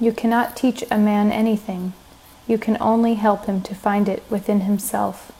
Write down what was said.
You cannot teach a man anything. You can only help him to find it within himself.